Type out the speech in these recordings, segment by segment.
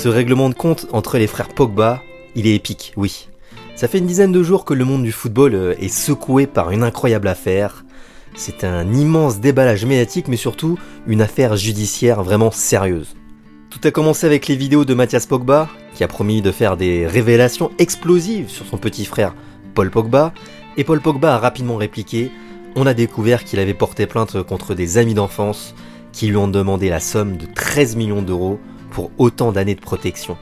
Ce règlement de compte entre les frères Pogba, il est épique, oui. Ça fait une dizaine de jours que le monde du football euh, est secoué par une incroyable affaire. C'est un immense déballage médiatique, mais surtout une affaire judiciaire vraiment sérieuse. Tout a commencé avec les vidéos de Mathias Pogba, qui a promis de faire des révélations explosives sur son petit frère Paul Pogba, et Paul Pogba a rapidement répliqué On a découvert qu'il avait porté plainte contre des amis d'enfance qui lui ont demandé la somme de 13 millions d'euros pour autant d'années de protection.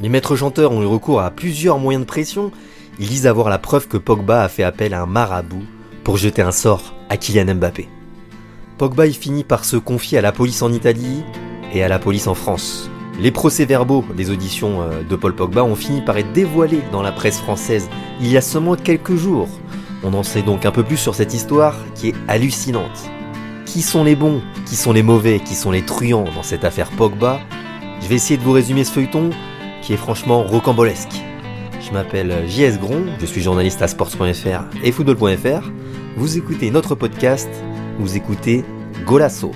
Les maîtres chanteurs ont eu recours à plusieurs moyens de pression. Ils disent avoir la preuve que Pogba a fait appel à un marabout pour jeter un sort à Kylian Mbappé. Pogba finit par se confier à la police en Italie et à la police en France. Les procès-verbaux des auditions euh, de Paul Pogba ont fini par être dévoilés dans la presse française il y a seulement quelques jours. On en sait donc un peu plus sur cette histoire qui est hallucinante. Qui sont les bons Qui sont les mauvais Qui sont les truands dans cette affaire Pogba Je vais essayer de vous résumer ce feuilleton qui est franchement rocambolesque. Je m'appelle JS Gron, je suis journaliste à sports.fr et football.fr. Vous écoutez notre podcast, vous écoutez Golasso.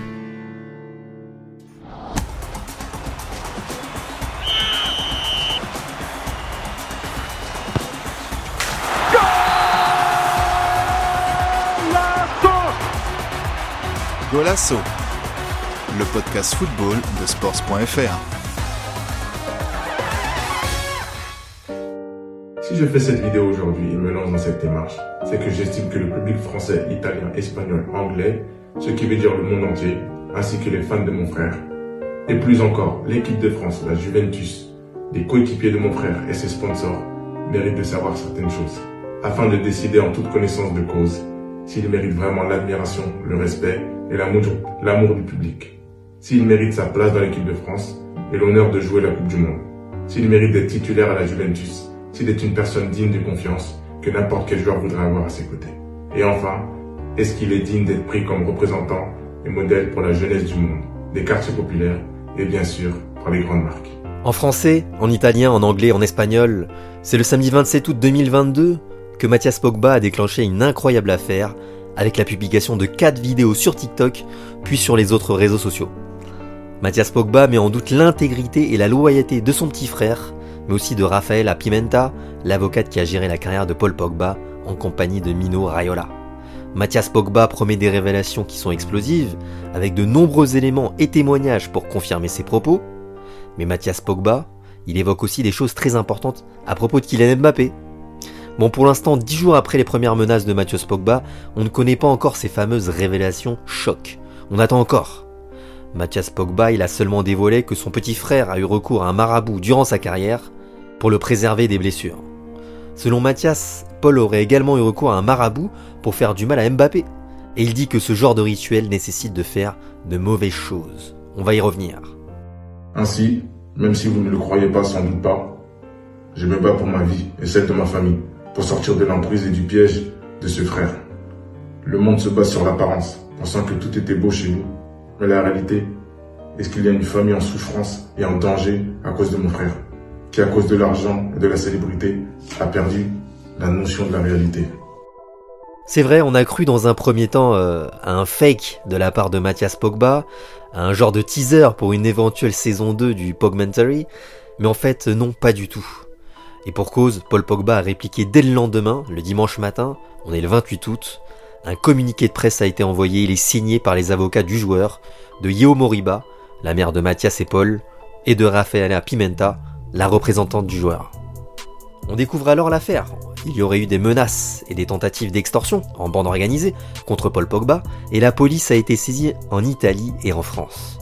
Le podcast football de sports.fr. Si je fais cette vidéo aujourd'hui et me lance dans cette démarche, c'est que j'estime que le public français, italien, espagnol, anglais, ce qui veut dire le monde entier, ainsi que les fans de mon frère, et plus encore l'équipe de France, la Juventus, les coéquipiers de mon frère et ses sponsors, méritent de savoir certaines choses, afin de décider en toute connaissance de cause s'il mérite vraiment l'admiration, le respect et l'amour du public, s'il mérite sa place dans l'équipe de France et l'honneur de jouer la Coupe du Monde, s'il mérite d'être titulaire à la Juventus, s'il est une personne digne de confiance que n'importe quel joueur voudrait avoir à ses côtés. Et enfin, est-ce qu'il est digne d'être pris comme représentant et modèle pour la jeunesse du monde, des quartiers populaires et bien sûr par les grandes marques? En français, en italien, en anglais, en espagnol, c'est le samedi 27 août 2022 que Mathias Pogba a déclenché une incroyable affaire avec la publication de 4 vidéos sur TikTok puis sur les autres réseaux sociaux. Mathias Pogba met en doute l'intégrité et la loyauté de son petit frère mais aussi de Rafaela Pimenta, l'avocate qui a géré la carrière de Paul Pogba en compagnie de Mino Raiola. Mathias Pogba promet des révélations qui sont explosives, avec de nombreux éléments et témoignages pour confirmer ses propos. Mais Mathias Pogba, il évoque aussi des choses très importantes à propos de Kylian Mbappé. Bon, pour l'instant, dix jours après les premières menaces de Mathias Pogba, on ne connaît pas encore ces fameuses révélations choc. On attend encore. Mathias Pogba, il a seulement dévoilé que son petit frère a eu recours à un marabout durant sa carrière, pour le préserver des blessures. Selon Mathias, Paul aurait également eu recours à un marabout pour faire du mal à Mbappé. Et il dit que ce genre de rituel nécessite de faire de mauvaises choses. On va y revenir. Ainsi, même si vous ne le croyez pas, sans doute pas, je me bats pour ma vie et celle de ma famille, pour sortir de l'emprise et du piège de ce frère. Le monde se base sur l'apparence, pensant que tout était beau chez nous. Mais la réalité, est-ce qu'il y a une famille en souffrance et en danger à cause de mon frère qui, à cause de l'argent et de la célébrité, a perdu la notion de la réalité? C'est vrai, on a cru dans un premier temps euh, à un fake de la part de Mathias Pogba, à un genre de teaser pour une éventuelle saison 2 du Pogmentary, mais en fait non, pas du tout. Et pour cause, Paul Pogba a répliqué dès le lendemain, le dimanche matin, on est le 28 août, un communiqué de presse a été envoyé, il est signé par les avocats du joueur, de Yeo Moriba, la mère de Mathias et Paul, et de Rafaela Pimenta, la représentante du joueur. On découvre alors l'affaire. Il y aurait eu des menaces et des tentatives d'extorsion en bande organisée contre Paul Pogba et la police a été saisie en Italie et en France.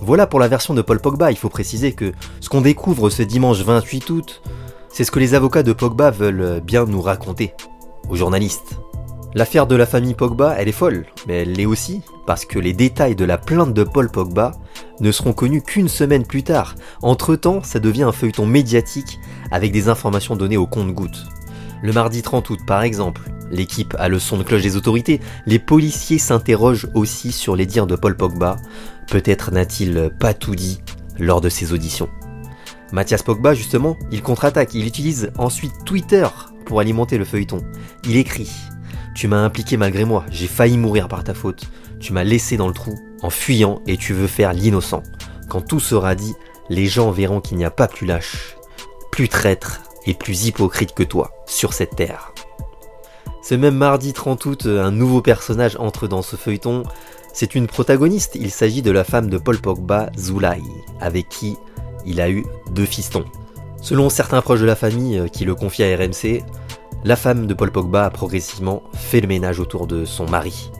Voilà pour la version de Paul Pogba, il faut préciser que ce qu'on découvre ce dimanche 28 août, c'est ce que les avocats de Pogba veulent bien nous raconter, aux journalistes. L'affaire de la famille Pogba, elle est folle, mais elle l'est aussi parce que les détails de la plainte de Paul Pogba ne seront connus qu'une semaine plus tard. Entre-temps, ça devient un feuilleton médiatique avec des informations données au compte-gouttes. Le mardi 30 août, par exemple, l'équipe a le son de cloche des autorités. Les policiers s'interrogent aussi sur les dires de Paul Pogba. Peut-être n'a-t-il pas tout dit lors de ses auditions. Mathias Pogba, justement, il contre-attaque. Il utilise ensuite Twitter pour alimenter le feuilleton. Il écrit Tu m'as impliqué malgré moi, j'ai failli mourir par ta faute. Tu m'as laissé dans le trou en fuyant et tu veux faire l'innocent. Quand tout sera dit, les gens verront qu'il n'y a pas plus lâche, plus traître et plus hypocrite que toi sur cette terre. Ce même mardi 30 août, un nouveau personnage entre dans ce feuilleton. C'est une protagoniste, il s'agit de la femme de Paul Pogba, Zulai, avec qui il a eu deux fistons. Selon certains proches de la famille qui le confient à RMC, la femme de Paul Pogba a progressivement fait le ménage autour de son mari.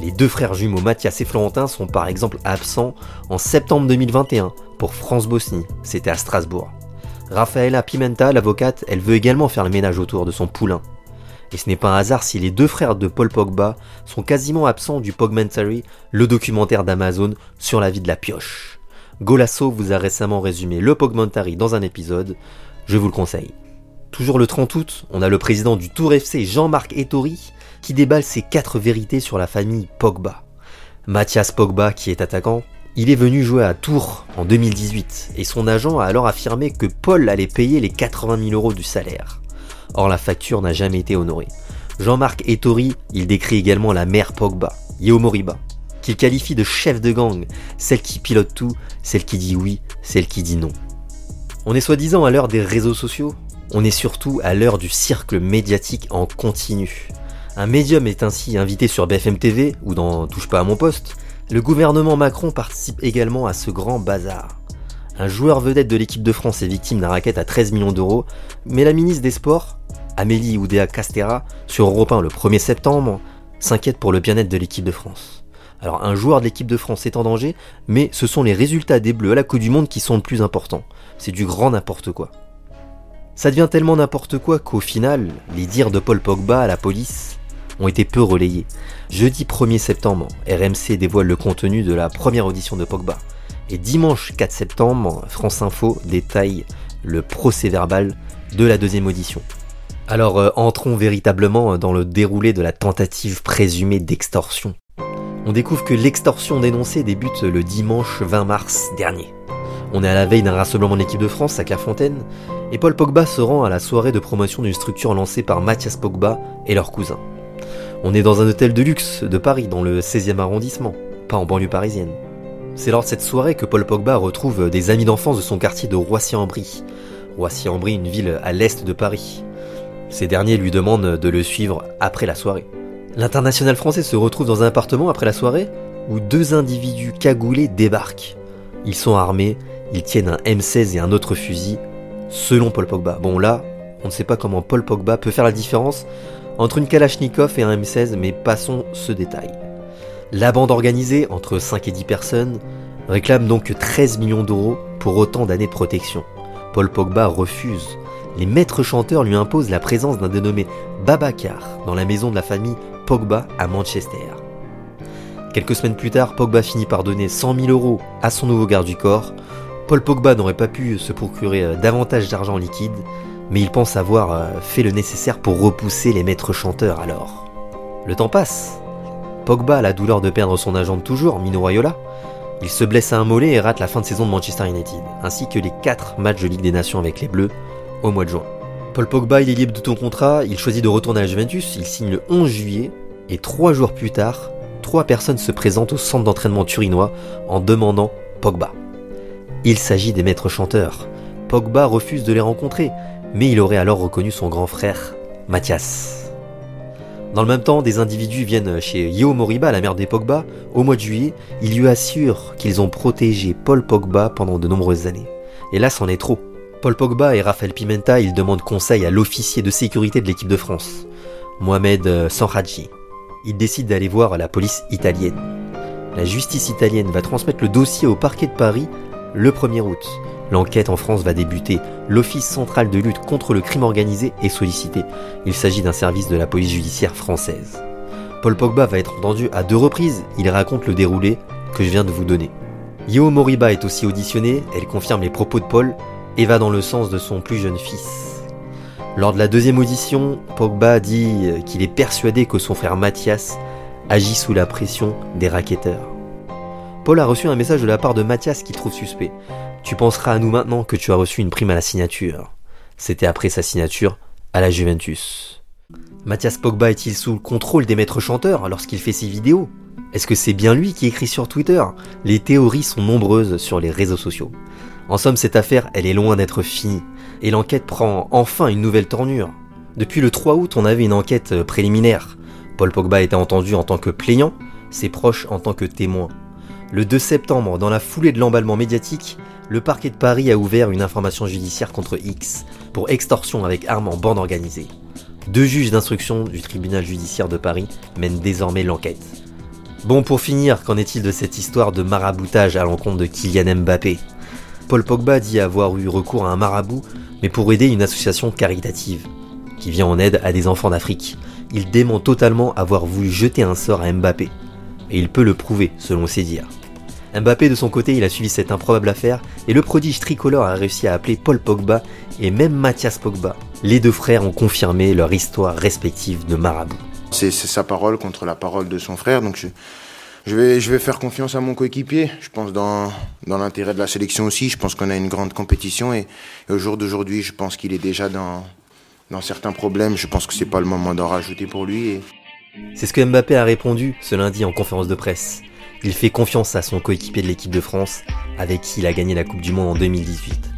Les deux frères jumeaux Mathias et Florentin sont par exemple absents en septembre 2021 pour France-Bosnie, c'était à Strasbourg. Rafaela Pimenta, l'avocate, elle veut également faire le ménage autour de son poulain. Et ce n'est pas un hasard si les deux frères de Paul Pogba sont quasiment absents du Pogmentary, le documentaire d'Amazon sur la vie de la pioche. Golasso vous a récemment résumé le Pogmentary dans un épisode, je vous le conseille. Toujours le 30 août, on a le président du Tour FC, Jean-Marc Ettori, qui déballe ses quatre vérités sur la famille Pogba. Mathias Pogba, qui est attaquant, il est venu jouer à Tours en 2018 et son agent a alors affirmé que Paul allait payer les 80 000 euros du salaire. Or la facture n'a jamais été honorée. Jean-Marc Ettori, il décrit également la mère Pogba, Yeo Moriba, qu'il qualifie de chef de gang, celle qui pilote tout, celle qui dit oui, celle qui dit non. On est soi-disant à l'heure des réseaux sociaux, on est surtout à l'heure du cercle médiatique en continu. Un médium est ainsi invité sur BFM TV ou dans Touche pas à mon poste. Le gouvernement Macron participe également à ce grand bazar. Un joueur vedette de l'équipe de France est victime d'un racket à 13 millions d'euros, mais la ministre des Sports, Amélie Oudéa Castera, sur Europe 1 le 1er septembre, s'inquiète pour le bien-être de l'équipe de France. Alors un joueur de l'équipe de France est en danger, mais ce sont les résultats des Bleus à la Coupe du Monde qui sont le plus importants. C'est du grand n'importe quoi. Ça devient tellement n'importe quoi qu'au final, les dires de Paul Pogba à la police ont été peu relayés. Jeudi 1er septembre, RMC dévoile le contenu de la première audition de Pogba. Et dimanche 4 septembre, France Info détaille le procès verbal de la deuxième audition. Alors euh, entrons véritablement dans le déroulé de la tentative présumée d'extorsion. On découvre que l'extorsion dénoncée débute le dimanche 20 mars dernier. On est à la veille d'un rassemblement de l'équipe de France à Clairefontaine, et Paul Pogba se rend à la soirée de promotion d'une structure lancée par Mathias Pogba et leur cousin. On est dans un hôtel de luxe de Paris, dans le 16e arrondissement, pas en banlieue parisienne. C'est lors de cette soirée que Paul Pogba retrouve des amis d'enfance de son quartier de Roissy-en-Brie. Roissy-en-Brie, une ville à l'est de Paris. Ces derniers lui demandent de le suivre après la soirée. L'international français se retrouve dans un appartement après la soirée où deux individus cagoulés débarquent. Ils sont armés ils tiennent un M16 et un autre fusil, selon Paul Pogba. Bon là, on ne sait pas comment Paul Pogba peut faire la différence entre une Kalachnikov et un M16, mais passons ce détail. La bande organisée, entre 5 et 10 personnes, réclame donc 13 millions d'euros pour autant d'années de protection. Paul Pogba refuse. Les maîtres chanteurs lui imposent la présence d'un dénommé Babacar dans la maison de la famille Pogba à Manchester. Quelques semaines plus tard, Pogba finit par donner 100 000 euros à son nouveau garde du corps Paul Pogba n'aurait pas pu se procurer euh, davantage d'argent liquide, mais il pense avoir euh, fait le nécessaire pour repousser les maîtres chanteurs alors. Le temps passe. Pogba a la douleur de perdre son agent de toujours, Mino Raiola. Il se blesse à un mollet et rate la fin de saison de Manchester United, ainsi que les 4 matchs de Ligue des Nations avec les Bleus au mois de juin. Paul Pogba, est libre de ton contrat, il choisit de retourner à la Juventus, il signe le 11 juillet, et trois jours plus tard, trois personnes se présentent au centre d'entraînement turinois en demandant Pogba. Il s'agit des maîtres chanteurs. Pogba refuse de les rencontrer, mais il aurait alors reconnu son grand frère, Mathias. Dans le même temps, des individus viennent chez Yeo Moriba, la mère des Pogba, au mois de juillet. Ils lui assurent qu'ils ont protégé Paul Pogba pendant de nombreuses années. Et là, c'en est trop. Paul Pogba et Raphaël Pimenta, ils demandent conseil à l'officier de sécurité de l'équipe de France, Mohamed Sanhaji. Ils décident d'aller voir la police italienne. La justice italienne va transmettre le dossier au parquet de Paris le 1er août. L'enquête en France va débuter. L'Office central de lutte contre le crime organisé est sollicité. Il s'agit d'un service de la police judiciaire française. Paul Pogba va être entendu à deux reprises. Il raconte le déroulé que je viens de vous donner. Yo Moriba est aussi auditionnée. Elle confirme les propos de Paul et va dans le sens de son plus jeune fils. Lors de la deuxième audition, Pogba dit qu'il est persuadé que son frère Mathias agit sous la pression des racketteurs. Paul a reçu un message de la part de Mathias qui trouve suspect. Tu penseras à nous maintenant que tu as reçu une prime à la signature. C'était après sa signature à la Juventus. Mathias Pogba est-il sous le contrôle des maîtres chanteurs lorsqu'il fait ses vidéos? Est-ce que c'est bien lui qui écrit sur Twitter? Les théories sont nombreuses sur les réseaux sociaux. En somme, cette affaire, elle est loin d'être finie, et l'enquête prend enfin une nouvelle tournure. Depuis le 3 août, on avait une enquête préliminaire. Paul Pogba était entendu en tant que plaignant, ses proches en tant que témoins. Le 2 septembre, dans la foulée de l'emballement médiatique, le parquet de Paris a ouvert une information judiciaire contre X pour extorsion avec arme en bande organisée. Deux juges d'instruction du tribunal judiciaire de Paris mènent désormais l'enquête. Bon, pour finir, qu'en est-il de cette histoire de maraboutage à l'encontre de Kylian Mbappé? Paul Pogba dit avoir eu recours à un marabout, mais pour aider une association caritative, qui vient en aide à des enfants d'Afrique. Il dément totalement avoir voulu jeter un sort à Mbappé. Et il peut le prouver, selon ses dires. Mbappé de son côté, il a suivi cette improbable affaire et le prodige tricolore a réussi à appeler Paul Pogba et même Mathias Pogba. Les deux frères ont confirmé leur histoire respective de marabout. C'est sa parole contre la parole de son frère, donc je, vais, je vais faire confiance à mon coéquipier. Je pense dans, dans l'intérêt de la sélection aussi. Je pense qu'on a une grande compétition et, au jour d'aujourd'hui, je pense qu'il est déjà dans, dans certains problèmes. Je pense que c'est pas le moment d'en rajouter pour lui. C'est ce que Mbappé a répondu ce lundi en conférence de presse. Il fait confiance à son coéquipier de l'équipe de France, avec qui il a gagné la Coupe du Monde en 2018.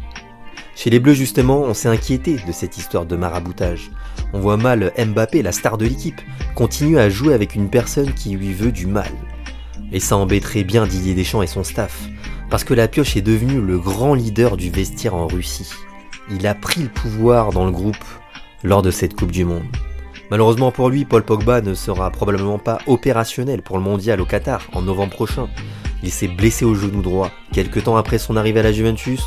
Chez les Bleus justement, on s'est inquiété de cette histoire de maraboutage. On voit mal Mbappé, la star de l'équipe, continuer à jouer avec une personne qui lui veut du mal. Et ça embêterait bien Didier Deschamps et son staff, parce que la pioche est devenue le grand leader du vestiaire en Russie. Il a pris le pouvoir dans le groupe lors de cette Coupe du Monde. Malheureusement pour lui, Paul Pogba ne sera probablement pas opérationnel pour le mondial au Qatar en novembre prochain. Il s'est blessé au genou droit quelques temps après son arrivée à la Juventus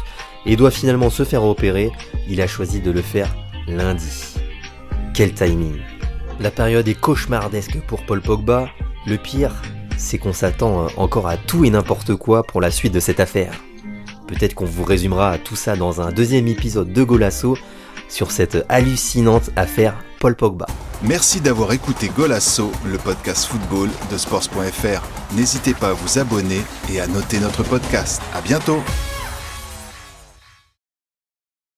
et doit finalement se faire opérer. Il a choisi de le faire lundi. Quel timing La période est cauchemardesque pour Paul Pogba. Le pire, c'est qu'on s'attend encore à tout et n'importe quoi pour la suite de cette affaire. Peut-être qu'on vous résumera tout ça dans un deuxième épisode de Golasso sur cette hallucinante affaire Merci d'avoir écouté Golasso, le podcast football de sports.fr. N'hésitez pas à vous abonner et à noter notre podcast. À bientôt!